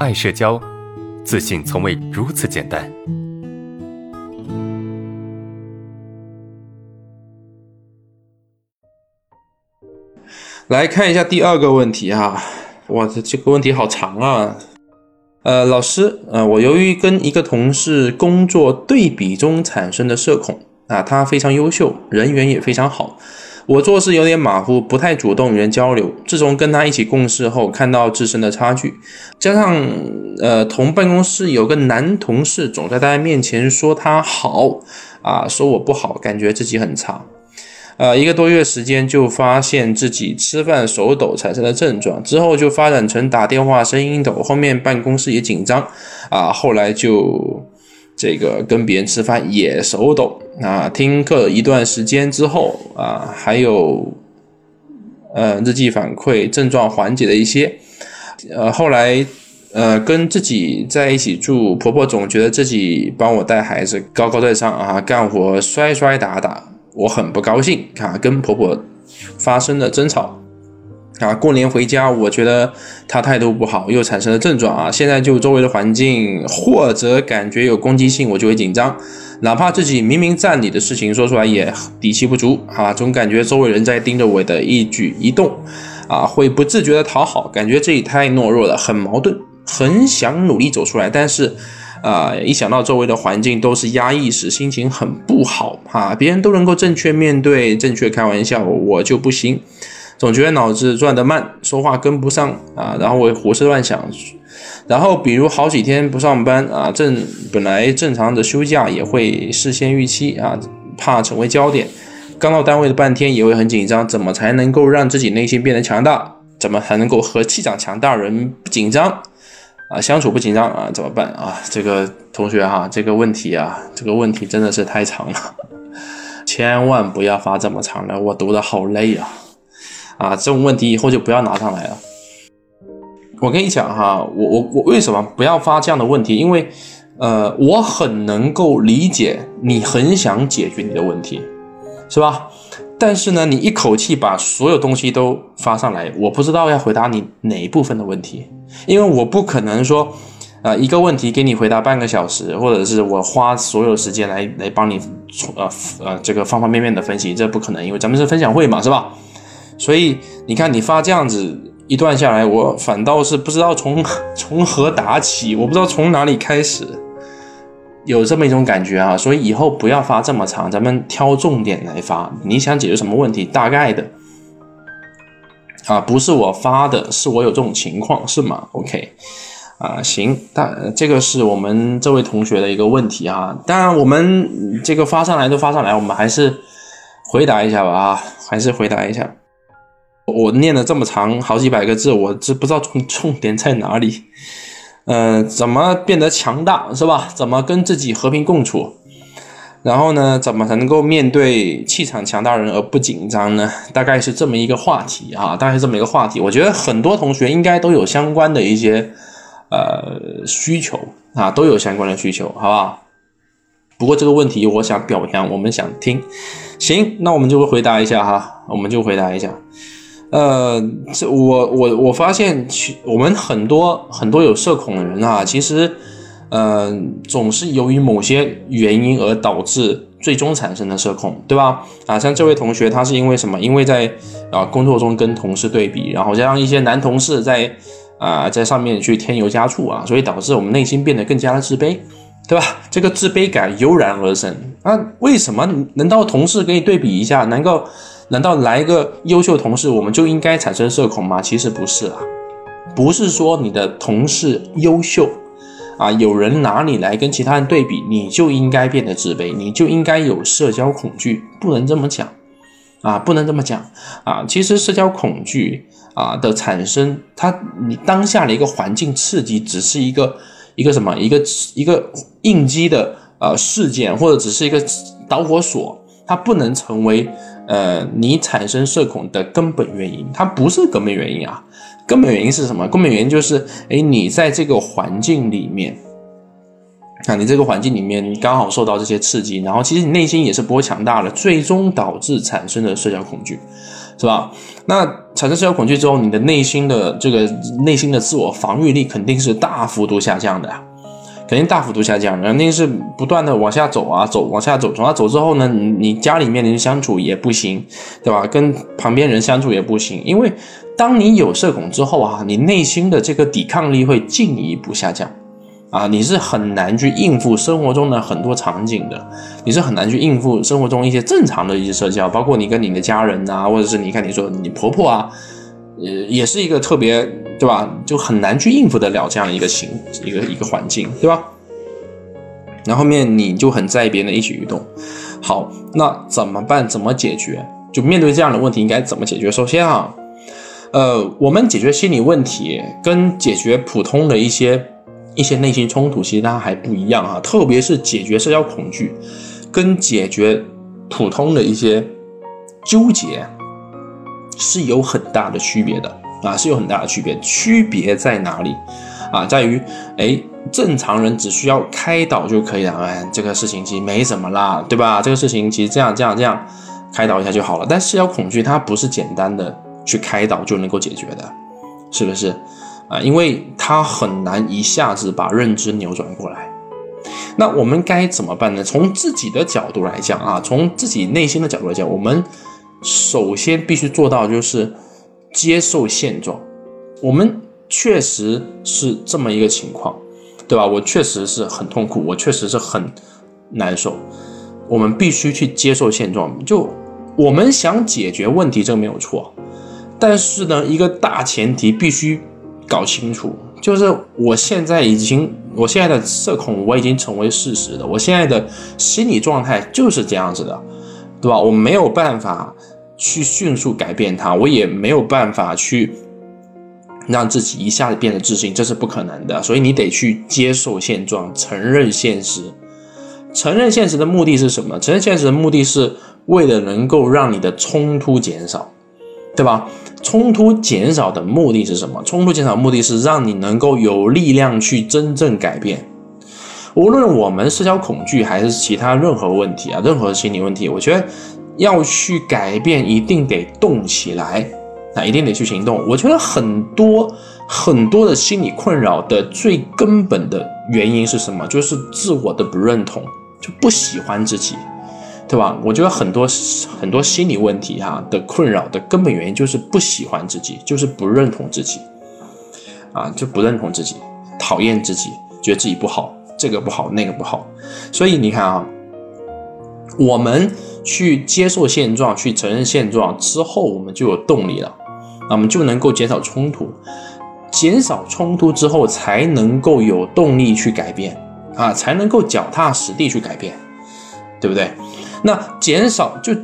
爱社交，自信从未如此简单。来看一下第二个问题哈，哇，这这个问题好长啊。呃，老师，呃，我由于跟一个同事工作对比中产生的社恐啊，他非常优秀，人缘也非常好，我做事有点马虎，不太主动与人交流。自从跟他一起共事后，看到自身的差距，加上呃，同办公室有个男同事总在大家面前说他好啊，说我不好，感觉自己很差。呃，一个多月时间就发现自己吃饭手抖产生的症状，之后就发展成打电话声音抖，后面办公室也紧张，啊，后来就这个跟别人吃饭也手抖，啊，听课一段时间之后，啊，还有呃日记反馈症状缓解了一些，呃，后来呃跟自己在一起住，婆婆总觉得自己帮我带孩子高高在上啊，干活摔摔打打。我很不高兴啊，跟婆婆发生了争吵啊。过年回家，我觉得他态度不好，又产生了症状啊。现在就周围的环境或者感觉有攻击性，我就会紧张，哪怕自己明明占理的事情说出来也底气不足啊。总感觉周围人在盯着我的一举一动啊，会不自觉的讨好，感觉自己太懦弱了，很矛盾，很想努力走出来，但是。啊，一想到周围的环境都是压抑时，心情很不好哈。别人都能够正确面对、正确开玩笑，我就不行，总觉得脑子转得慢，说话跟不上啊。然后我胡思乱想，然后比如好几天不上班啊，正本来正常的休假也会事先预期啊，怕成为焦点。刚到单位的半天也会很紧张，怎么才能够让自己内心变得强大？怎么才能够和气场强大人不紧张？啊，相处不紧张啊，怎么办啊？这个同学哈，这个问题啊，这个问题真的是太长了，千万不要发这么长的，我读的好累啊！啊，这种问题以后就不要拿上来了。我跟你讲哈，我我我为什么不要发这样的问题？因为呃，我很能够理解你很想解决你的问题，是吧？但是呢，你一口气把所有东西都发上来，我不知道要回答你哪一部分的问题，因为我不可能说，呃，一个问题给你回答半个小时，或者是我花所有时间来来帮你，呃呃，这个方方面面的分析，这不可能，因为咱们是分享会嘛，是吧？所以你看你发这样子一段下来，我反倒是不知道从 从何打起，我不知道从哪里开始。有这么一种感觉啊，所以以后不要发这么长，咱们挑重点来发。你想解决什么问题？大概的啊，不是我发的，是我有这种情况，是吗？OK，啊，行，大这个是我们这位同学的一个问题啊。当然，我们这个发上来都发上来，我们还是回答一下吧啊，还是回答一下。我念了这么长，好几百个字，我这不知道重重点在哪里。呃，怎么变得强大是吧？怎么跟自己和平共处？然后呢，怎么才能够面对气场强大人而不紧张呢？大概是这么一个话题啊，大概是这么一个话题。我觉得很多同学应该都有相关的一些呃需求啊，都有相关的需求，好不好？不过这个问题我想表扬，我们想听，行，那我们就会回答一下哈，我们就回答一下。呃，这我我我发现，我们很多很多有社恐的人啊，其实，呃，总是由于某些原因而导致最终产生的社恐，对吧？啊，像这位同学，他是因为什么？因为在啊工作中跟同事对比，然后加上一些男同事在啊在上面去添油加醋啊，所以导致我们内心变得更加的自卑，对吧？这个自卑感油然而生啊，为什么？难道同事给你对比一下，能够？难道来一个优秀同事，我们就应该产生社恐吗？其实不是啊，不是说你的同事优秀啊，有人拿你来跟其他人对比，你就应该变得自卑，你就应该有社交恐惧，不能这么讲啊，不能这么讲啊。其实社交恐惧啊的产生，它你当下的一个环境刺激，只是一个一个什么，一个一个应激的呃事件，或者只是一个导火索，它不能成为。呃，你产生社恐的根本原因，它不是根本原因啊。根本原因是什么？根本原因就是，哎，你在这个环境里面，啊，你这个环境里面，你刚好受到这些刺激，然后其实你内心也是不会强大的，最终导致产生的社交恐惧。是吧？那产生社交恐惧之后，你的内心的这个内心的自我防御力肯定是大幅度下降的，肯定大幅度下降，肯定是不断的往下走啊，走往下走，往下走之后呢，你你家里面的人相处也不行，对吧？跟旁边人相处也不行，因为当你有社恐之后啊，你内心的这个抵抗力会进一步下降。啊，你是很难去应付生活中的很多场景的，你是很难去应付生活中一些正常的一些社交，包括你跟你的家人呐，或者是你看你说你婆婆啊，呃，也是一个特别对吧？就很难去应付得了这样一个情一个一个环境，对吧？然后面你就很在意别人的一举一动。好，那怎么办？怎么解决？就面对这样的问题应该怎么解决？首先啊，呃，我们解决心理问题跟解决普通的一些。一些内心冲突，其实它还不一样啊，特别是解决社交恐惧，跟解决普通的一些纠结是有很大的区别的啊，是有很大的区别。区别在哪里啊？在于，哎，正常人只需要开导就可以了，哎，这个事情其实没什么啦，对吧？这个事情其实这样这样这样开导一下就好了。但社交恐惧它不是简单的去开导就能够解决的，是不是？啊，因为它很难一下子把认知扭转过来，那我们该怎么办呢？从自己的角度来讲啊，从自己内心的角度来讲，我们首先必须做到就是接受现状。我们确实是这么一个情况，对吧？我确实是很痛苦，我确实是很难受。我们必须去接受现状。就我们想解决问题，这个没有错，但是呢，一个大前提必须。搞清楚，就是我现在已经，我现在的社恐我已经成为事实的，我现在的心理状态就是这样子的，对吧？我没有办法去迅速改变它，我也没有办法去让自己一下子变得自信，这是不可能的。所以你得去接受现状，承认现实。承认现实的目的是什么？承认现实的目的是为了能够让你的冲突减少。对吧？冲突减少的目的是什么？冲突减少目的是让你能够有力量去真正改变。无论我们社交恐惧还是其他任何问题啊，任何心理问题，我觉得要去改变，一定得动起来，那一定得去行动。我觉得很多很多的心理困扰的最根本的原因是什么？就是自我的不认同，就不喜欢自己。对吧？我觉得很多很多心理问题哈的困扰的根本原因就是不喜欢自己，就是不认同自己，啊，就不认同自己，讨厌自己，觉得自己不好，这个不好，那个不好。所以你看啊，我们去接受现状，去承认现状之后，我们就有动力了，那我们就能够减少冲突，减少冲突之后，才能够有动力去改变啊，才能够脚踏实地去改变，对不对？那减少就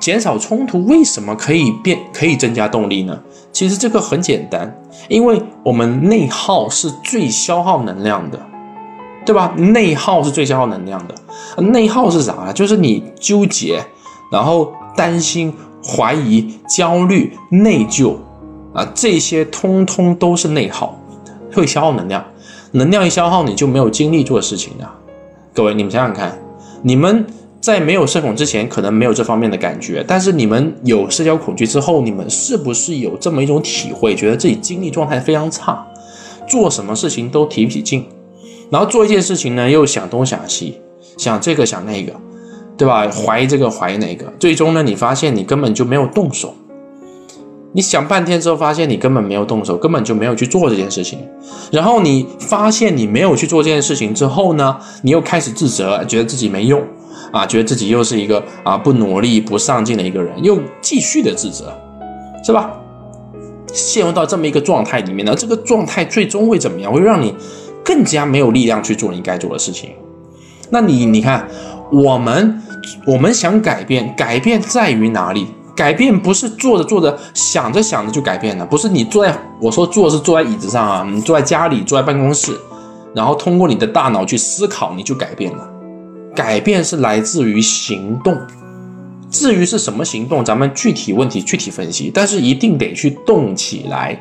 减少冲突，为什么可以变可以增加动力呢？其实这个很简单，因为我们内耗是最消耗能量的，对吧？内耗是最消耗能量的。内耗是啥呢？就是你纠结，然后担心、怀疑、焦虑、内疚啊，这些通通都是内耗，会消耗能量。能量一消耗，你就没有精力做事情了。各位，你们想想看，你们。在没有社恐之前，可能没有这方面的感觉，但是你们有社交恐惧之后，你们是不是有这么一种体会，觉得自己精力状态非常差，做什么事情都提不起劲，然后做一件事情呢，又想东想西，想这个想那个，对吧？怀疑这个怀疑那个，最终呢，你发现你根本就没有动手，你想半天之后，发现你根本没有动手，根本就没有去做这件事情，然后你发现你没有去做这件事情之后呢，你又开始自责，觉得自己没用。啊，觉得自己又是一个啊不努力、不上进的一个人，又继续的自责，是吧？陷入到这么一个状态里面呢，这个状态最终会怎么样？会让你更加没有力量去做你该做的事情。那你你看，我们我们想改变，改变在于哪里？改变不是做着做着、想着想着就改变了，不是你坐在我说坐是坐在椅子上啊，你坐在家里、坐在办公室，然后通过你的大脑去思考，你就改变了。改变是来自于行动，至于是什么行动，咱们具体问题具体分析。但是一定得去动起来，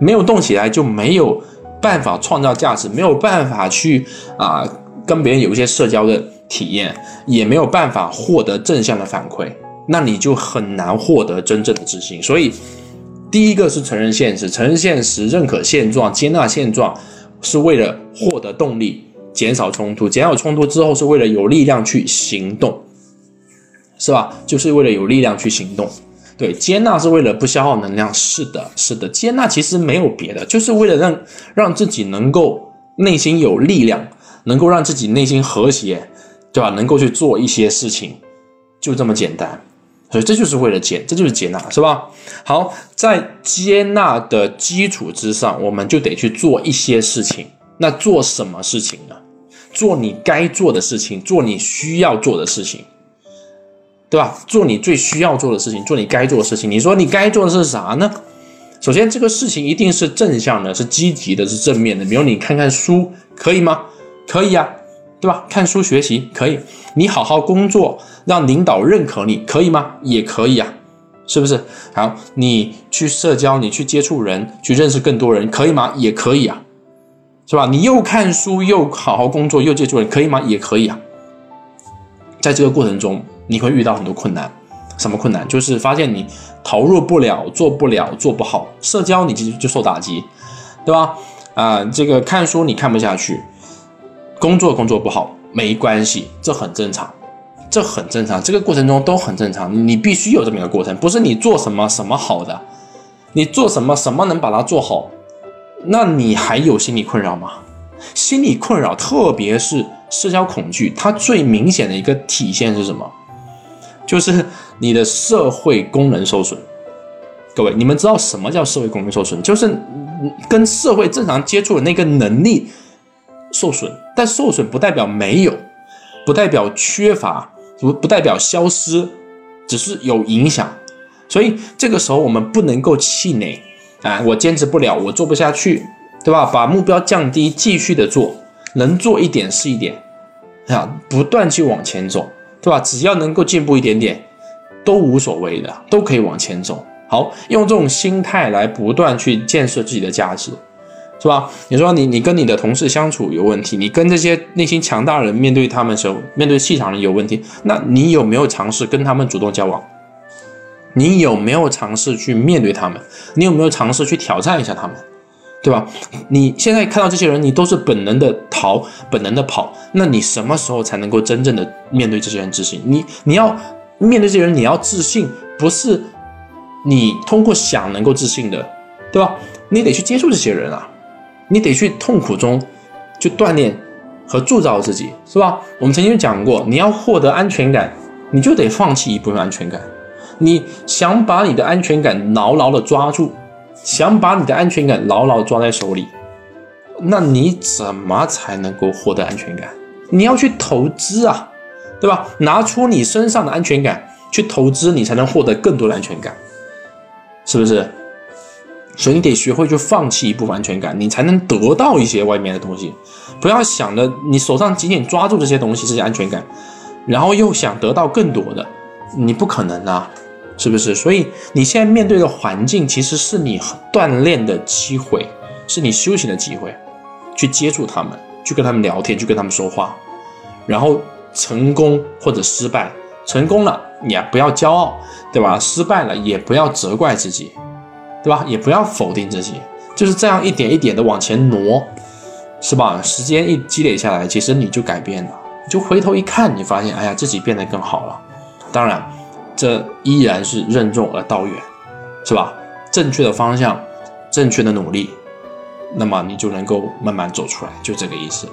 没有动起来就没有办法创造价值，没有办法去啊跟别人有一些社交的体验，也没有办法获得正向的反馈。那你就很难获得真正的自信。所以，第一个是承认现实，承认现实，认可现状，接纳现状，是为了获得动力，减少冲突。减少冲突之后，是为了有力量去行动，是吧？就是为了有力量去行动。对，接纳是为了不消耗能量。是的，是的，接纳其实没有别的，就是为了让让自己能够内心有力量，能够让自己内心和谐，对吧？能够去做一些事情，就这么简单。所以这就是为了接，这就是接纳，是吧？好，在接纳的基础之上，我们就得去做一些事情。那做什么事情呢？做你该做的事情，做你需要做的事情。对吧？做你最需要做的事情，做你该做的事情。你说你该做的是啥呢？首先，这个事情一定是正向的，是积极的，是正面的。比如你看看书，可以吗？可以呀，对吧？看书学习可以。你好好工作，让领导认可你，可以吗？也可以呀，是不是？好，你去社交，你去接触人，去认识更多人，可以吗？也可以啊，是吧？你又看书，又好好工作，又接触人，可以吗？也可以啊。在这个过程中。你会遇到很多困难，什么困难？就是发现你投入不了，做不了，做不好。社交你就就受打击，对吧？啊，这个看书你看不下去，工作工作不好，没关系，这很正常，这很正常。这个过程中都很正常，你必须有这么一个过程，不是你做什么什么好的，你做什么什么能把它做好，那你还有心理困扰吗？心理困扰，特别是社交恐惧，它最明显的一个体现是什么？就是你的社会功能受损，各位，你们知道什么叫社会功能受损？就是跟社会正常接触的那个能力受损，但受损不代表没有，不代表缺乏，不不代表消失，只是有影响。所以这个时候我们不能够气馁啊，我坚持不了，我做不下去，对吧？把目标降低，继续的做，能做一点是一点啊，不断去往前走。对吧？只要能够进步一点点，都无所谓的，都可以往前走。好，用这种心态来不断去建设自己的价值，是吧？你说你你跟你的同事相处有问题，你跟这些内心强大的人面对他们时候，面对气场人有问题，那你有没有尝试跟他们主动交往？你有没有尝试去面对他们？你有没有尝试去挑战一下他们？对吧？你现在看到这些人，你都是本能的逃，本能的跑。那你什么时候才能够真正的面对这些人自信？你你要面对这些人，你要自信，不是你通过想能够自信的，对吧？你得去接触这些人啊，你得去痛苦中去锻炼和铸造自己，是吧？我们曾经讲过，你要获得安全感，你就得放弃一部分安全感。你想把你的安全感牢牢的抓住。想把你的安全感牢牢抓在手里，那你怎么才能够获得安全感？你要去投资啊，对吧？拿出你身上的安全感去投资，你才能获得更多的安全感，是不是？所以你得学会去放弃一部分安全感，你才能得到一些外面的东西。不要想着你手上紧紧抓住这些东西，这些安全感，然后又想得到更多的，你不可能啊。是不是？所以你现在面对的环境，其实是你锻炼的机会，是你修行的机会，去接触他们，去跟他们聊天，去跟他们说话，然后成功或者失败，成功了也不要骄傲，对吧？失败了也不要责怪自己，对吧？也不要否定自己，就是这样一点一点的往前挪，是吧？时间一积累下来，其实你就改变了，就回头一看，你发现，哎呀，自己变得更好了。当然。这依然是任重而道远，是吧？正确的方向，正确的努力，那么你就能够慢慢走出来，就这个意思。